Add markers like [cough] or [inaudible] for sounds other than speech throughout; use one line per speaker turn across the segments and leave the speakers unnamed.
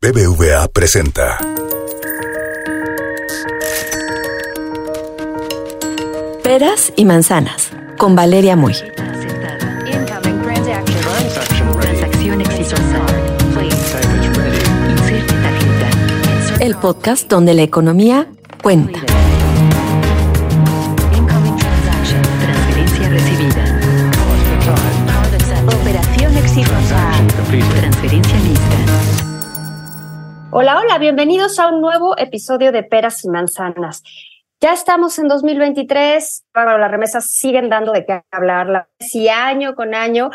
BBVA presenta.
Peras y manzanas con Valeria Muy. El podcast donde la economía cuenta.
Hola, hola, bienvenidos a un nuevo episodio de Peras y Manzanas. Ya estamos en 2023, bueno, las remesas siguen dando de qué hablar, la- si año con año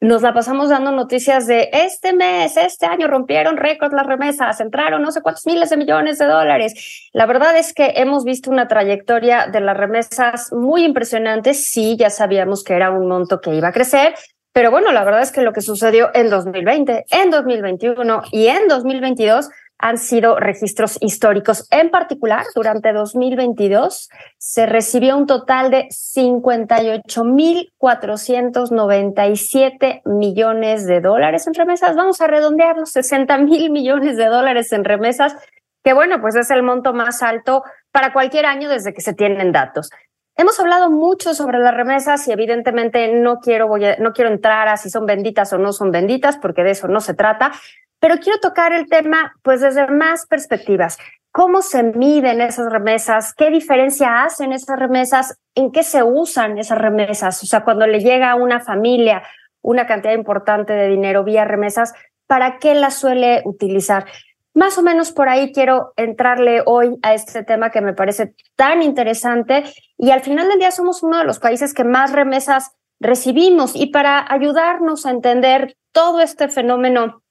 nos la pasamos dando noticias de este mes, este año rompieron récord las remesas, entraron no sé cuántos miles de millones de dólares. La verdad es que hemos visto una trayectoria de las remesas muy impresionante, sí, ya sabíamos que era un monto que iba a crecer, pero bueno, la verdad es que lo que sucedió en 2020, en 2021 y en 2022 han sido registros históricos. En particular, durante 2022 se recibió un total de 58.497 millones de dólares en remesas. Vamos a redondear los 60 mil millones de dólares en remesas, que bueno, pues es el monto más alto para cualquier año desde que se tienen datos. Hemos hablado mucho sobre las remesas y evidentemente no quiero, no quiero entrar a si son benditas o no son benditas, porque de eso no se trata, pero quiero tocar el tema pues desde más perspectivas. ¿Cómo se miden esas remesas? ¿Qué diferencia hacen esas remesas? ¿En qué se usan esas remesas? O sea, cuando le llega a una familia una cantidad importante de dinero vía remesas, ¿para qué la suele utilizar? Más o menos por ahí quiero entrarle hoy a este tema que me parece tan interesante y al final del día somos uno de los países que más remesas recibimos. Y para ayudarnos a entender todo este fenómeno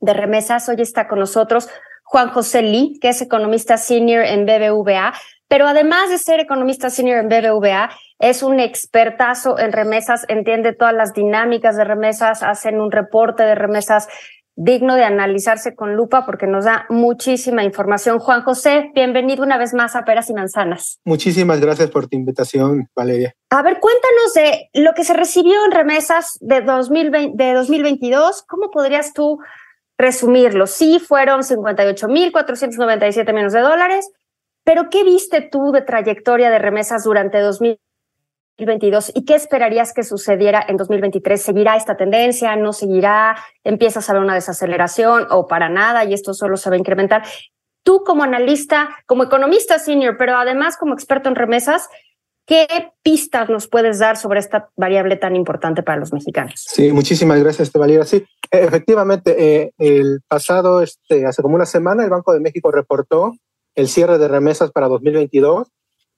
de remesas, hoy está con nosotros Juan José Lee, que es economista senior en BBVA, pero además de ser economista senior en BBVA, es un expertazo en remesas, entiende todas las dinámicas de remesas, hacen un reporte de remesas digno de analizarse con lupa porque nos da muchísima información. Juan José, bienvenido una vez más a Peras y Manzanas.
Muchísimas gracias por tu invitación, Valeria.
A ver, cuéntanos de lo que se recibió en remesas de, 2020, de 2022. ¿Cómo podrías tú resumirlo? Sí, fueron 58.497 millones de dólares, pero ¿qué viste tú de trayectoria de remesas durante 2022 y qué esperarías que sucediera en 2023? ¿Seguirá esta tendencia? ¿No seguirá? ¿Empiezas a ver una desaceleración o para nada y esto solo se va a incrementar? Tú como analista, como economista senior, pero además como experto en remesas, ¿Qué pistas nos puedes dar sobre esta variable tan importante para los mexicanos?
Sí, muchísimas gracias, Valeria. Sí, eh, efectivamente, eh, el pasado, este, hace como una semana, el Banco de México reportó el cierre de remesas para 2022.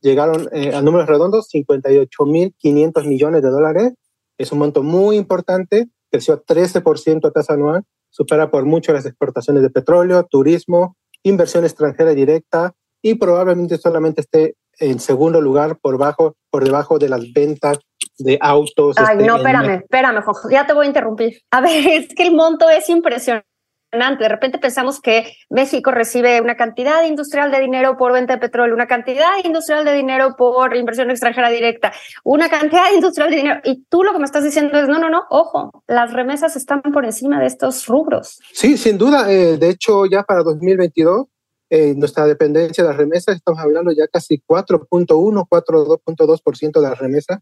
Llegaron eh, a números redondos 58.500 millones de dólares. Es un monto muy importante, creció 13% a tasa anual, supera por mucho las exportaciones de petróleo, turismo, inversión extranjera directa y probablemente solamente esté en segundo lugar por bajo por debajo de las ventas de autos.
Ay,
este,
no, espérame, espérame, Juanjo, ya te voy a interrumpir. A ver, [laughs] es que el monto es impresionante. De repente pensamos que México recibe una cantidad industrial de dinero por venta de petróleo, una cantidad industrial de dinero por inversión extranjera directa, una cantidad industrial de dinero. Y tú lo que me estás diciendo es, no, no, no, ojo, las remesas están por encima de estos rubros.
Sí, sin duda. eh, de hecho, ya para 2022, eh, nuestra dependencia de las remesas, estamos hablando ya casi 4.1, 4.2% de las remesas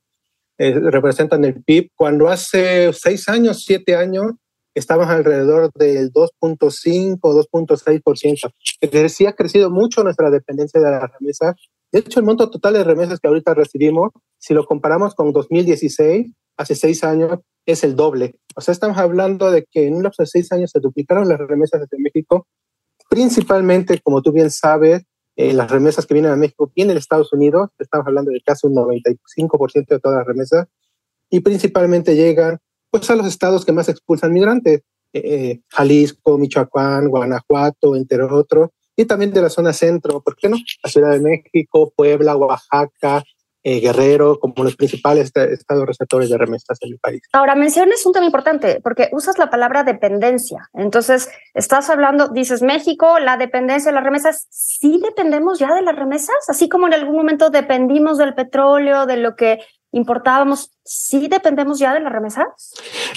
eh, representan el PIB, cuando hace seis años, siete años, estábamos alrededor del 2.5, 2.6%. Es decir, sí ha crecido mucho nuestra dependencia de las remesas. De hecho, el monto total de remesas que ahorita recibimos, si lo comparamos con 2016, hace seis años, es el doble. O sea, estamos hablando de que en un lapso de seis años se duplicaron las remesas desde México, principalmente, como tú bien sabes, eh, las remesas que vienen a México vienen de Estados Unidos, estamos hablando de casi un 95% de todas las remesas, y principalmente llegan pues, a los estados que más expulsan migrantes, eh, eh, Jalisco, Michoacán, Guanajuato, entre otros, y también de la zona centro, ¿por qué no? La Ciudad de México, Puebla, Oaxaca, eh, Guerrero, como los principales est- estados receptores de remesas en el país.
Ahora, mencionas un tema importante porque usas la palabra dependencia. Entonces, estás hablando, dices México, la dependencia de las remesas. ¿Sí dependemos ya de las remesas? Así como en algún momento dependimos del petróleo, de lo que importábamos, ¿sí dependemos ya de las remesas?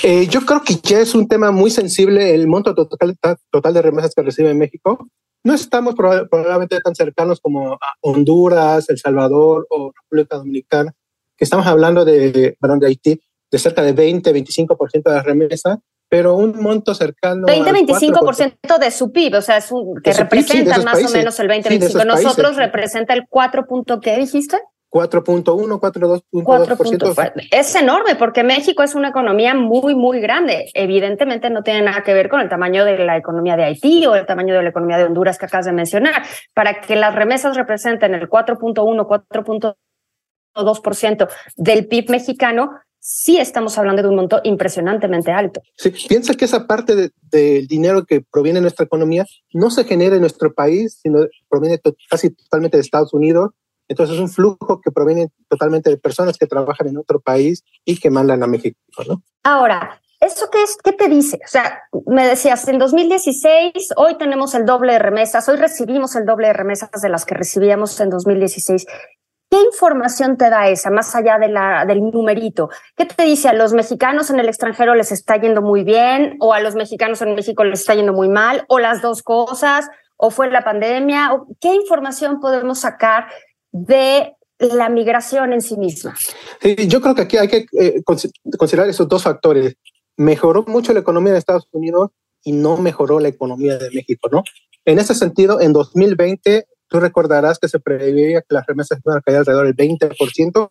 Eh, yo creo que ya es un tema muy sensible el monto total, total de remesas que recibe México. No estamos probablemente tan cercanos como a Honduras, El Salvador o República Dominicana, que estamos hablando de, perdón, de Haití, de cerca de 20, 25% de las remesas, pero un monto cercano
20-25% de su PIB, o sea, es un, que representa más o menos el 20-25%. Nosotros representa el 4. ¿Qué dijiste?
4.1, 4.2%.
Es enorme porque México es una economía muy, muy grande. Evidentemente no tiene nada que ver con el tamaño de la economía de Haití o el tamaño de la economía de Honduras que acabas de mencionar. Para que las remesas representen el 4.1, 4.2% del PIB mexicano, sí estamos hablando de un monto impresionantemente alto.
Sí, piensa que esa parte del dinero que proviene de nuestra economía no se genera en nuestro país, sino proviene casi totalmente de Estados Unidos entonces es un flujo que proviene totalmente de personas que trabajan en otro país y que mandan a México, ¿no?
Ahora, ¿eso qué, es, qué te dice? O sea, me decías, en 2016, hoy tenemos el doble de remesas, hoy recibimos el doble de remesas de las que recibíamos en 2016. ¿Qué información te da esa, más allá de la, del numerito? ¿Qué te dice? ¿A los mexicanos en el extranjero les está yendo muy bien? ¿O a los mexicanos en México les está yendo muy mal? ¿O las dos cosas? ¿O fue la pandemia? ¿Qué información podemos sacar de la migración en sí misma.
yo creo que aquí hay que eh, considerar esos dos factores. Mejoró mucho la economía de Estados Unidos y no mejoró la economía de México, ¿no? En ese sentido, en 2020, tú recordarás que se preveía que las remesas iban a caer alrededor del 20%.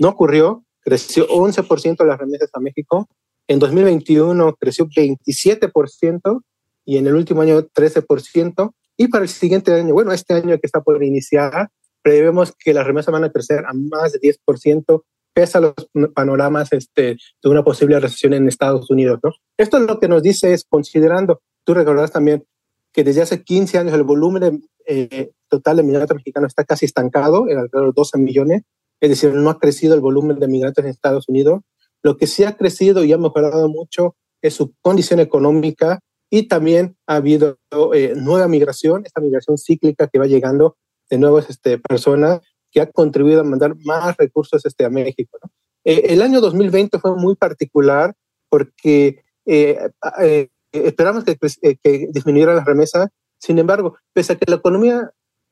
No ocurrió, creció 11% las remesas a México. En 2021 creció 27% y en el último año 13%. Y para el siguiente año, bueno, este año que está por iniciar, prevemos que las remesas van a crecer a más de 10%, pese a los panoramas este, de una posible recesión en Estados Unidos. ¿no? Esto lo que nos dice es, considerando, tú recordarás también que desde hace 15 años el volumen eh, total de migrantes mexicanos está casi estancado, en alrededor de 12 millones, es decir, no ha crecido el volumen de migrantes en Estados Unidos. Lo que sí ha crecido y ha mejorado mucho es su condición económica y también ha habido eh, nueva migración, esta migración cíclica que va llegando de nuevas este, personas que ha contribuido a mandar más recursos este, a México. Eh, el año 2020 fue muy particular porque eh, eh, esperamos que, que disminuyera la remesa. Sin embargo, pese a que la economía,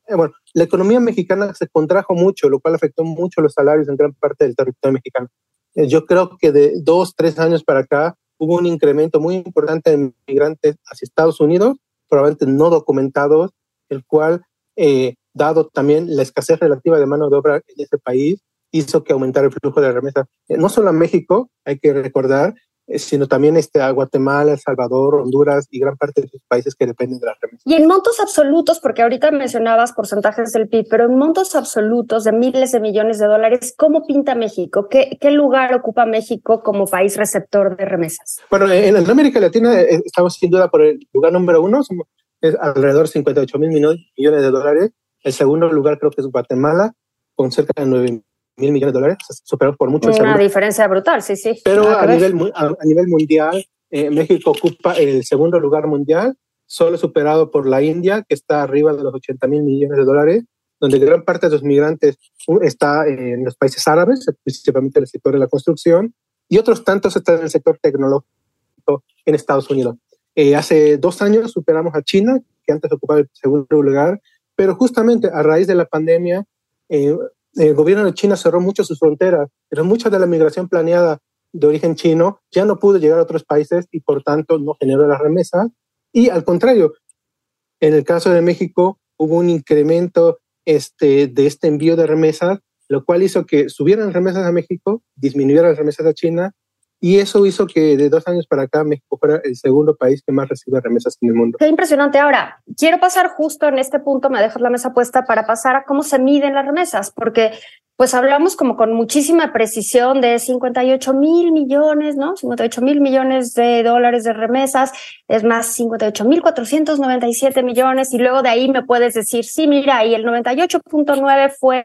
bueno, la economía mexicana se contrajo mucho, lo cual afectó mucho los salarios en gran parte del territorio mexicano. yo creo que de dos, tres años para acá hubo un incremento muy importante de migrantes hacia Estados Unidos, probablemente no documentados, el cual eh, dado también la escasez relativa de mano de obra en ese país, hizo que aumentara el flujo de remesas. Eh, no solo a México, hay que recordar, eh, sino también este, a Guatemala, El Salvador, Honduras y gran parte de los países que dependen de las remesas.
Y en montos absolutos, porque ahorita mencionabas porcentajes del PIB, pero en montos absolutos de miles de millones de dólares, ¿cómo pinta México? ¿Qué, qué lugar ocupa México como país receptor de remesas?
Bueno, en, América Latina eh, estamos sin duda por el lugar número uno, es alrededor de 58 mil millones de dólares el segundo lugar creo que es Guatemala, con cerca de 9 mil millones de dólares, superado por mucho.
Una diferencia brutal, sí, sí.
Pero a nivel, a, nivel mundial, eh, México ocupa el segundo lugar mundial, solo superado por la India, que está arriba de los 80 mil millones de dólares, donde gran parte de los migrantes está en los países árabes, principalmente en el sector de la construcción, y otros tantos están en el sector tecnológico en Estados Unidos. Eh, hace dos años superamos a China, que antes ocupaba el segundo lugar, pero justamente a raíz de la pandemia, eh, el gobierno de China cerró mucho sus fronteras, pero mucha de la migración planeada de origen chino ya no pudo llegar a otros países y por tanto no generó las remesas. Y al contrario, en el caso de México hubo un incremento este, de este envío de remesas, lo cual hizo que subieran remesas a México, disminuyeran las remesas a China y eso hizo que de dos años para acá México fuera el segundo país que más recibe remesas en el mundo.
Qué impresionante. Ahora, quiero pasar justo en este punto, me dejas la mesa puesta para pasar a cómo se miden las remesas, porque pues hablamos como con muchísima precisión de 58 mil millones, ¿no? 58 mil millones de dólares de remesas, es más 58 mil 497 millones y luego de ahí me puedes decir, sí, mira, y el 98.9 fue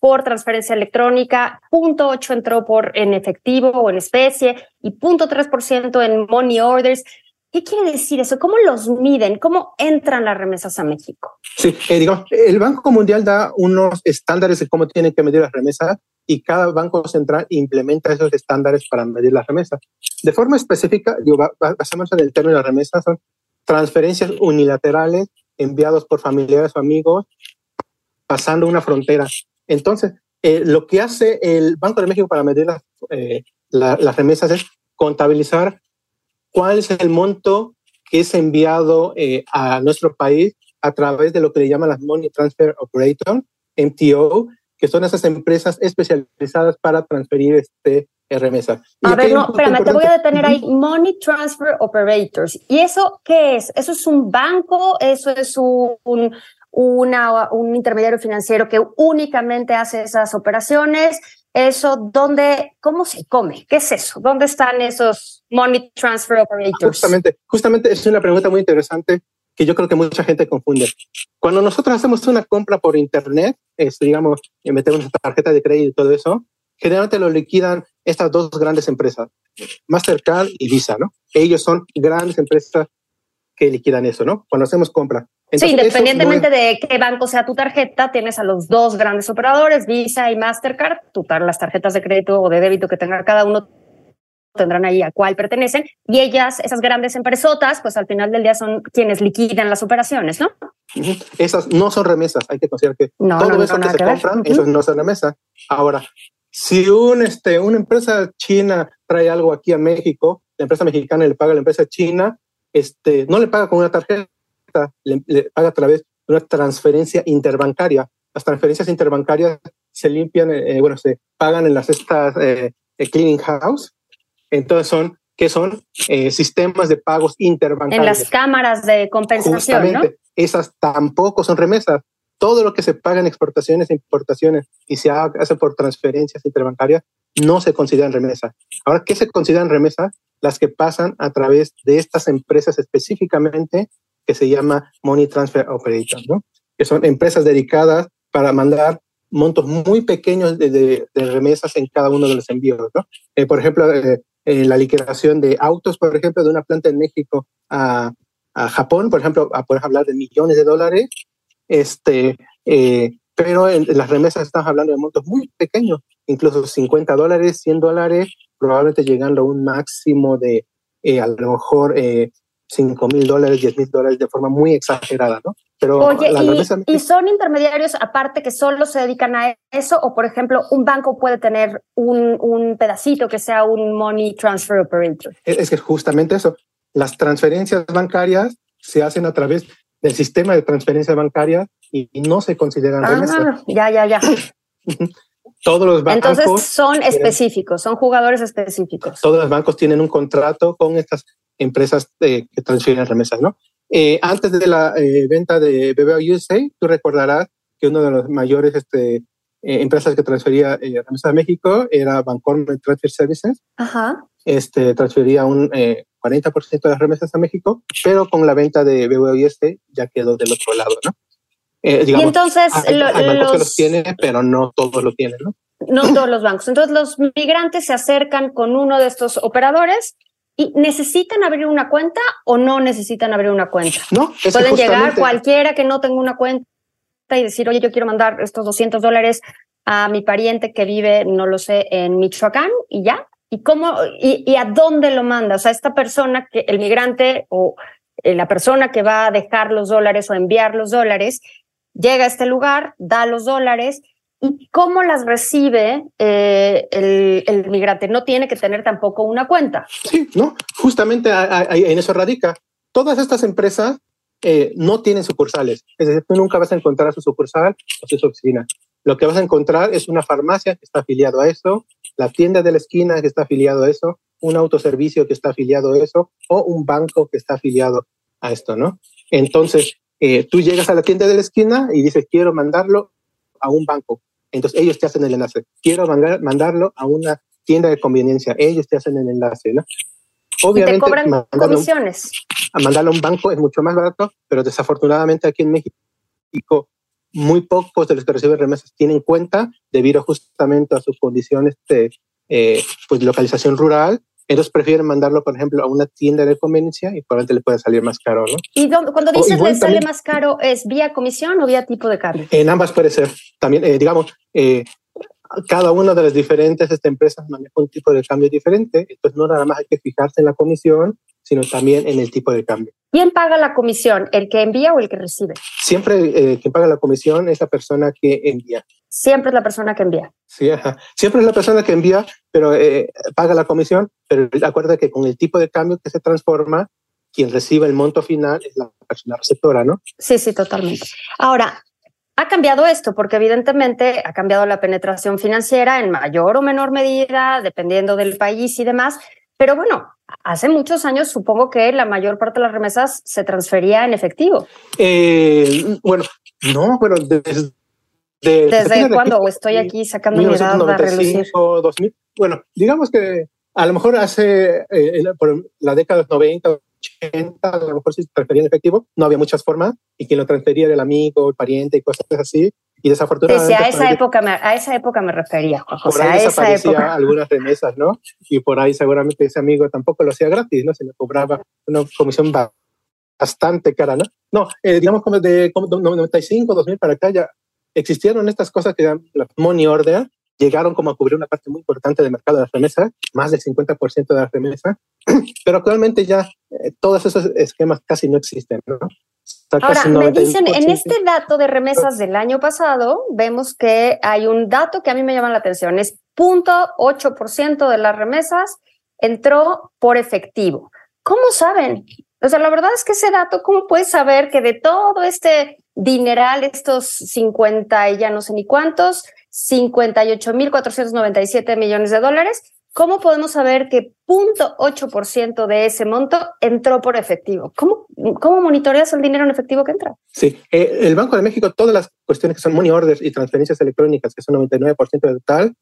por transferencia electrónica, punto 8 entró por en efectivo o en especie y punto 3% en money orders. ¿Qué quiere decir eso? ¿Cómo los miden? ¿Cómo entran las remesas a México?
Sí, eh, el Banco Mundial da unos estándares de cómo tienen que medir las remesas y cada banco central implementa esos estándares para medir las remesas. De forma específica, digo, basamos en el término de remesas, son transferencias unilaterales enviados por familiares o amigos pasando una frontera. Entonces, eh, lo que hace el Banco de México para medir las, eh, las remesas es contabilizar cuál es el monto que es enviado eh, a nuestro país a través de lo que le llaman las Money Transfer Operator, MTO, que son esas empresas especializadas para transferir este remesas.
A ver, no, espérame, te voy a detener ahí. Money Transfer Operators. ¿Y eso qué es? ¿Eso es un banco? ¿Eso es un, una, un intermediario financiero que únicamente hace esas operaciones? ¿Eso dónde, cómo se come? ¿Qué es eso? ¿Dónde están esos Money Transfer Operators?
Justamente, justamente es una pregunta muy interesante que yo creo que mucha gente confunde. Cuando nosotros hacemos una compra por internet, es, digamos, metemos una tarjeta de crédito y todo eso, generalmente lo liquidan estas dos grandes empresas, Mastercard y Visa, ¿no? Ellos son grandes empresas que liquidan eso, ¿no? Cuando hacemos compra.
Sí, independientemente de qué banco sea tu tarjeta, tienes a los dos grandes operadores, Visa y Mastercard, tu, las tarjetas de crédito o de débito que tenga cada uno tendrán ahí a cuál pertenecen, y ellas, esas grandes empresotas, pues al final del día son quienes liquidan las operaciones, ¿no?
Esas no son remesas, hay que considerar que todo eso que se compran, eso no son remesas. Ahora, si un, este, una empresa china trae algo aquí a México, la empresa mexicana le paga a la empresa china, este, no le paga con una tarjeta, le, paga a través de una transferencia interbancaria. Las transferencias interbancarias se limpian, eh, bueno, se pagan en las estas eh, cleaning house entonces son, ¿qué son? Eh, sistemas de pagos interbancarios.
En las cámaras de compensación, Justamente,
Esas tampoco son remesas. Todo lo que se paga en exportaciones e importaciones y se hace por transferencias interbancarias no se consideran remesas. Ahora, ¿qué se consideran remesas? Las que pasan a través de estas empresas específicamente que se llama Money Transfer Operators, ¿no? Que son empresas dedicadas para mandar montos muy pequeños de, remesas en cada uno de los envíos, ¿no? Eh, por ejemplo, eh, eh, la liquidación de autos, por ejemplo, de una planta en México a, a Japón, por ejemplo, a poder hablar de millones de dólares, este, eh, pero en, las remesas estamos hablando de montos muy pequeños, incluso 50 dólares, 100 dólares, probablemente llegando a un máximo de eh, a lo mejor 5 mil dólares, 10 mil dólares de forma muy exagerada, ¿no?
Pero Oye, y, son intermediarios aparte que solo se dedican a eso? O, por ejemplo, un banco puede tener un, un pedacito que sea un money transfer operator.
Es que justamente eso. Las transferencias bancarias se hacen a través del sistema de transferencia bancaria y, no se consideran ah, remesas.
Ya, ya, ya. [laughs]
Todos los bancos.
Entonces son específicos, son jugadores específicos.
Todos los bancos tienen un contrato con estas empresas eh, que transfieren remesas, ¿no? Eh, antes de la eh, venta de BBA USA, tú recordarás que uno de los mayores este, empresas que transfería remesas a México era Bancorp Transfer Services.
Ajá.
Este, transfería un 40% de las remesas a México, pero con la venta de BBA USA ya quedó del otro lado, ¿no?
Y entonces
hay, bancos que los tienen, pero no todos lo tienen, ¿no?
No todos los bancos. Entonces los migrantes se acercan con uno de estos operadores ¿Y necesitan abrir una cuenta o no necesitan abrir una cuenta?
No,
Pueden llegar cualquiera que no tenga una cuenta y decir, oye, yo quiero mandar estos 200 dólares a mi pariente que vive, no lo sé, en Michoacán y ya. ¿Y cómo y, y a dónde lo manda? O sea, esta persona que el migrante o eh, la persona que va a dejar los dólares o enviar los dólares llega a este lugar, da los dólares ¿Y cómo las recibe eh, el, migrante? No tiene que tener tampoco una cuenta.
Sí, no, justamente en eso radica. Todas estas empresas eh, no tienen sucursales. Es decir, tú nunca vas a encontrar su sucursal o su oficina. Lo que vas a encontrar es una farmacia que está afiliado a eso, la tienda de la esquina que está afiliado a eso, un autoservicio que está afiliado a eso o un banco que está afiliado a esto, ¿no? Entonces, eh, tú llegas a la tienda de la esquina y dices, quiero mandarlo a un banco. Entonces ellos te hacen el enlace. Quiero mandarlo a una tienda de conveniencia. Ellos te hacen el enlace, ¿no?
Obviamente, y te cobran comisiones.
A mandarlo a un banco es mucho más barato, pero desafortunadamente aquí en México muy pocos de los que reciben remesas tienen cuenta debido justamente a sus condiciones de eh, pues, localización rural ellos prefieren mandarlo, por ejemplo, a una tienda de conveniencia y probablemente le puede salir más caro, ¿no?
Y cuando dices le sale más caro, ¿es vía comisión o vía tipo de cambio?
En ambas puede ser. También, eh, digamos, eh, cada una de las diferentes este, empresas maneja un tipo de cambio diferente, entonces no nada más hay que fijarse en la comisión, sino también en el tipo de cambio.
¿Quién paga la comisión? ¿El que envía o el que recibe?
Siempre eh, quien paga la comisión es la persona que envía.
Siempre es la persona que envía.
Sí, ajá. Siempre es la persona que envía, pero eh, paga la comisión, pero acuerda que con el tipo de cambio que se transforma, quien recibe el monto final es la persona receptora, ¿no?
Sí, sí, totalmente. Ahora, ha cambiado esto porque evidentemente ha cambiado la penetración financiera en mayor o menor medida, dependiendo del país y demás. Pero bueno, hace muchos años supongo que la mayor parte de las remesas se transfería en efectivo.
Eh, bueno, no, pero desde...
¿Desde cuándo? ¿O estoy aquí sacando mi edad a relucir?
2000. Bueno, digamos que a lo mejor hace eh, por la década de los 90, 80, a lo mejor si se transfería en efectivo, no había muchas formas y quien lo transfería era el amigo, el pariente y cosas así. Y desafortunadamente.
Sí, a esa, época me, a esa época me refería,
Por ahí a esa época. algunas remesas, ¿no? Y por ahí seguramente ese amigo tampoco lo hacía gratis, ¿no? Se le cobraba una comisión bastante cara, ¿no? No, eh, digamos como de como 95, 2000 para acá ya existieron estas cosas que llaman la money order, llegaron como a cubrir una parte muy importante del mercado de las remesas, más del 50% de las remesas, [clears throat] pero actualmente ya eh, todos esos esquemas casi no existen, ¿no?
Ahora, me dicen, en este dato de remesas del año pasado, vemos que hay un dato que a mí me llama la atención, es 0.8% de las remesas entró por efectivo. ¿Cómo saben? O sea, la verdad es que ese dato, ¿cómo puedes saber que de todo este dineral, estos 50 y ya no sé ni cuántos, 58.497 millones de dólares, ¿cómo podemos saber que 0.8% de ese monto entró por efectivo? ¿Cómo, ¿Cómo monitoreas el dinero en efectivo que entra?
Sí, eh, el Banco de México, todas las cuestiones que son money orders y transferencias electrónicas, que son 99% del total,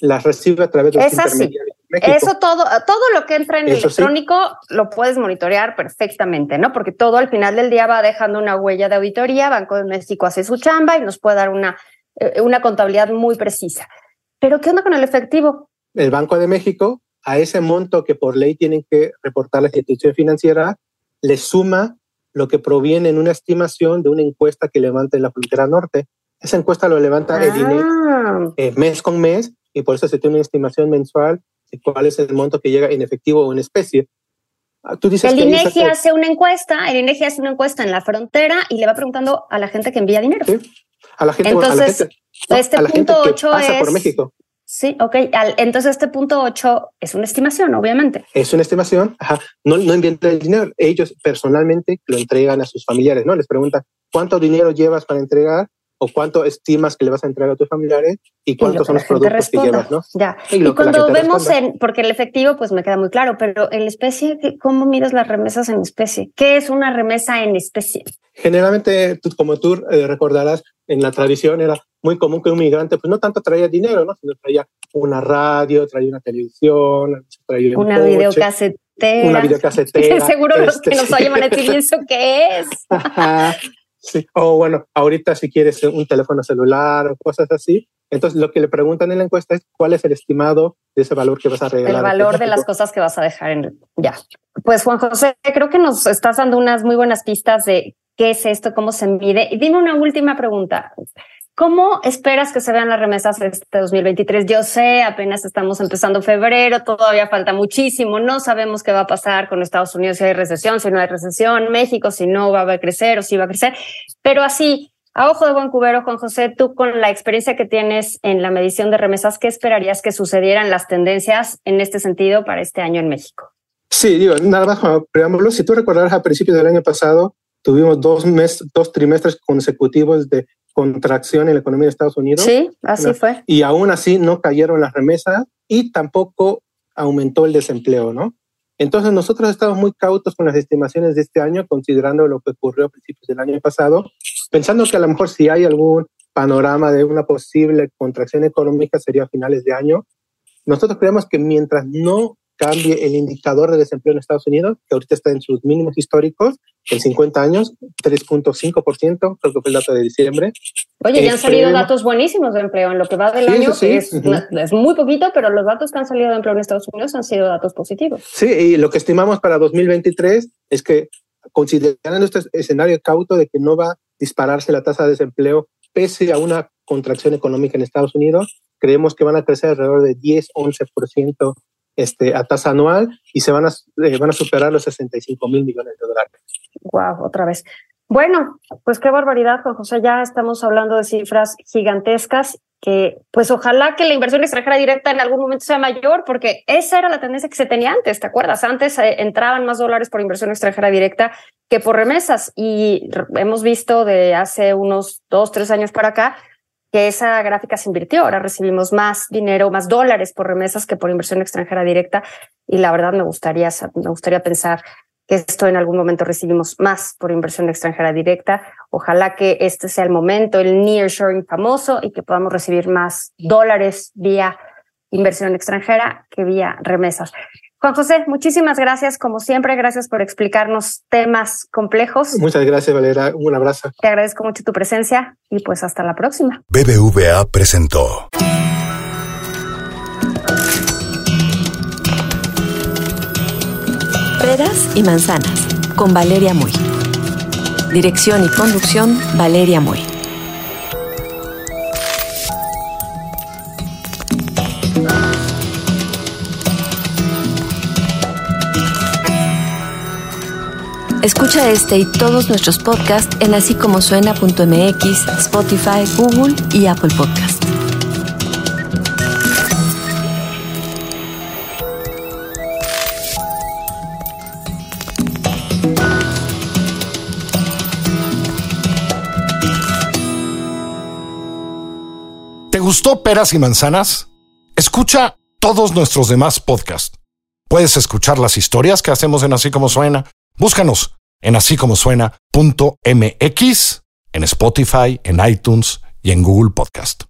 las recibe a través de los intermediarios.
Eso todo, todo lo que entra en electrónico lo puedes monitorear perfectamente, ¿no? Porque todo al final del día va dejando una huella de auditoría, Banco de México hace su chamba y nos puede dar una, eh, una contabilidad muy precisa. Pero ¿qué onda con el efectivo?
El Banco de México, a ese monto que por ley tienen que reportar la institución financiera, le suma lo que proviene en una estimación de una encuesta que levanta en la frontera norte. Esa encuesta lo levanta el dinero ah. eh, mes con mes y por eso se tiene una estimación mensual cuál es el monto que llega en efectivo o en especie.
Ah, tú dices el INEGI hace una encuesta, el INEGI hace una encuesta en la frontera y le va preguntando a la gente que envía dinero.
Sí. A la gente,
Entonces,
a
la gente, este punto 8
pasa por México.
Sí, ok. entonces este punto 8 es una estimación, obviamente.
Es una estimación, ajá. No, no envían el dinero. Ellos personalmente lo entregan a sus familiares, ¿no? Les preguntan, ¿cuánto dinero llevas para entregar? O cuánto estimas que le vas a entregar a tus familiares y cuántos son los productos que llevas, ¿no?
Ya. Y, cuando vemos en, porque el efectivo pues me queda muy claro, pero en especie, ¿cómo miras las remesas en especie? ¿Qué es una remesa en especie?
Generalmente, como tú eh, recordarás, en la tradición era muy común que un migrante pues no tanto traía dinero, ¿no? Sino traía una radio, traía una televisión, traía
una videocasetera.
Una videocasetera. [laughs]
Seguro los que nos oyen van a decir, ¿eso qué es? [laughs]
Sí. O bueno, ahorita si quieres un teléfono celular o cosas así. Entonces lo que le preguntan en la encuesta es cuál es el estimado de ese valor que vas a regalar.
El valor de las cosas que vas a dejar en... Ya. Pues Juan José, creo que nos estás dando unas muy buenas pistas de qué es esto, cómo se mide. Y dime una última pregunta. ¿Cómo esperas que se vean las remesas este 2023? Yo sé, apenas estamos empezando febrero, todavía falta muchísimo, no sabemos qué va a pasar con Estados Unidos si hay recesión, si no hay recesión, México si no va a crecer o si va a crecer, pero así, a ojo de buen cubero, Juan José, tú con la experiencia que tienes en la medición de remesas, ¿qué esperarías que sucedieran las tendencias en este sentido para este año en México?
Sí, digo, nada más preámbulo, si tú recordarás a principios del año pasado, tuvimos dos, meses, dos trimestres consecutivos de contracción en la economía de Estados Unidos.
Sí, así fue.
Y aún así no cayeron las remesas y tampoco aumentó el desempleo, ¿no? Entonces nosotros estamos muy cautos con las estimaciones de este año, considerando lo que ocurrió a principios del año pasado, pensando que a lo mejor si hay algún panorama de una posible contracción económica sería a finales de año. Nosotros creemos que mientras no cambie el indicador de desempleo en Estados Unidos, que ahorita está en sus mínimos históricos, en 50 años, 3.5%, creo que fue el dato de diciembre.
Oye, ya han salido datos buenísimos de empleo en lo que va del año, es, es, muy poquito, pero los datos que han salido de empleo en Estados Unidos han sido datos positivos.
Sí, y lo que estimamos para 2023 es que, considerando este escenario cauto de que no va a dispararse la tasa de desempleo pese a una contracción económica en Estados Unidos, creemos que van a crecer alrededor de 10-11% este, a tasa anual y se van a, eh, van a superar los 65 mil millones de dólares.
Wow, otra vez. Bueno, pues qué barbaridad, Juan José. Ya estamos hablando de cifras gigantescas que, pues ojalá que la inversión extranjera directa en algún momento sea mayor, porque esa era la tendencia que se tenía antes, ¿te acuerdas? Antes eh, entraban más dólares por inversión extranjera directa que por remesas y hemos visto de hace unos dos, tres años para acá que esa gráfica se invirtió. Ahora recibimos más dinero, más dólares por remesas que por inversión extranjera directa. Y la verdad me gustaría, me gustaría pensar que esto en algún momento recibimos más por inversión extranjera directa. Ojalá que este sea el momento, el nearshoring famoso y que podamos recibir más dólares vía inversión extranjera que vía remesas. Juan José, muchísimas gracias, como siempre, gracias por explicarnos temas complejos.
Muchas gracias, Valera. Un abrazo.
Te agradezco mucho tu presencia y pues hasta la próxima.
BBVA presentó.
Peras y manzanas, con Valeria Muy. Dirección y conducción, Valeria Muy. Escucha este y todos nuestros podcasts en así Spotify, Google y Apple Podcast.
¿Te gustó Peras y Manzanas? Escucha todos nuestros demás podcasts. Puedes escuchar las historias que hacemos en Así como Suena Búscanos en así suena.mx, en Spotify, en iTunes y en Google Podcast.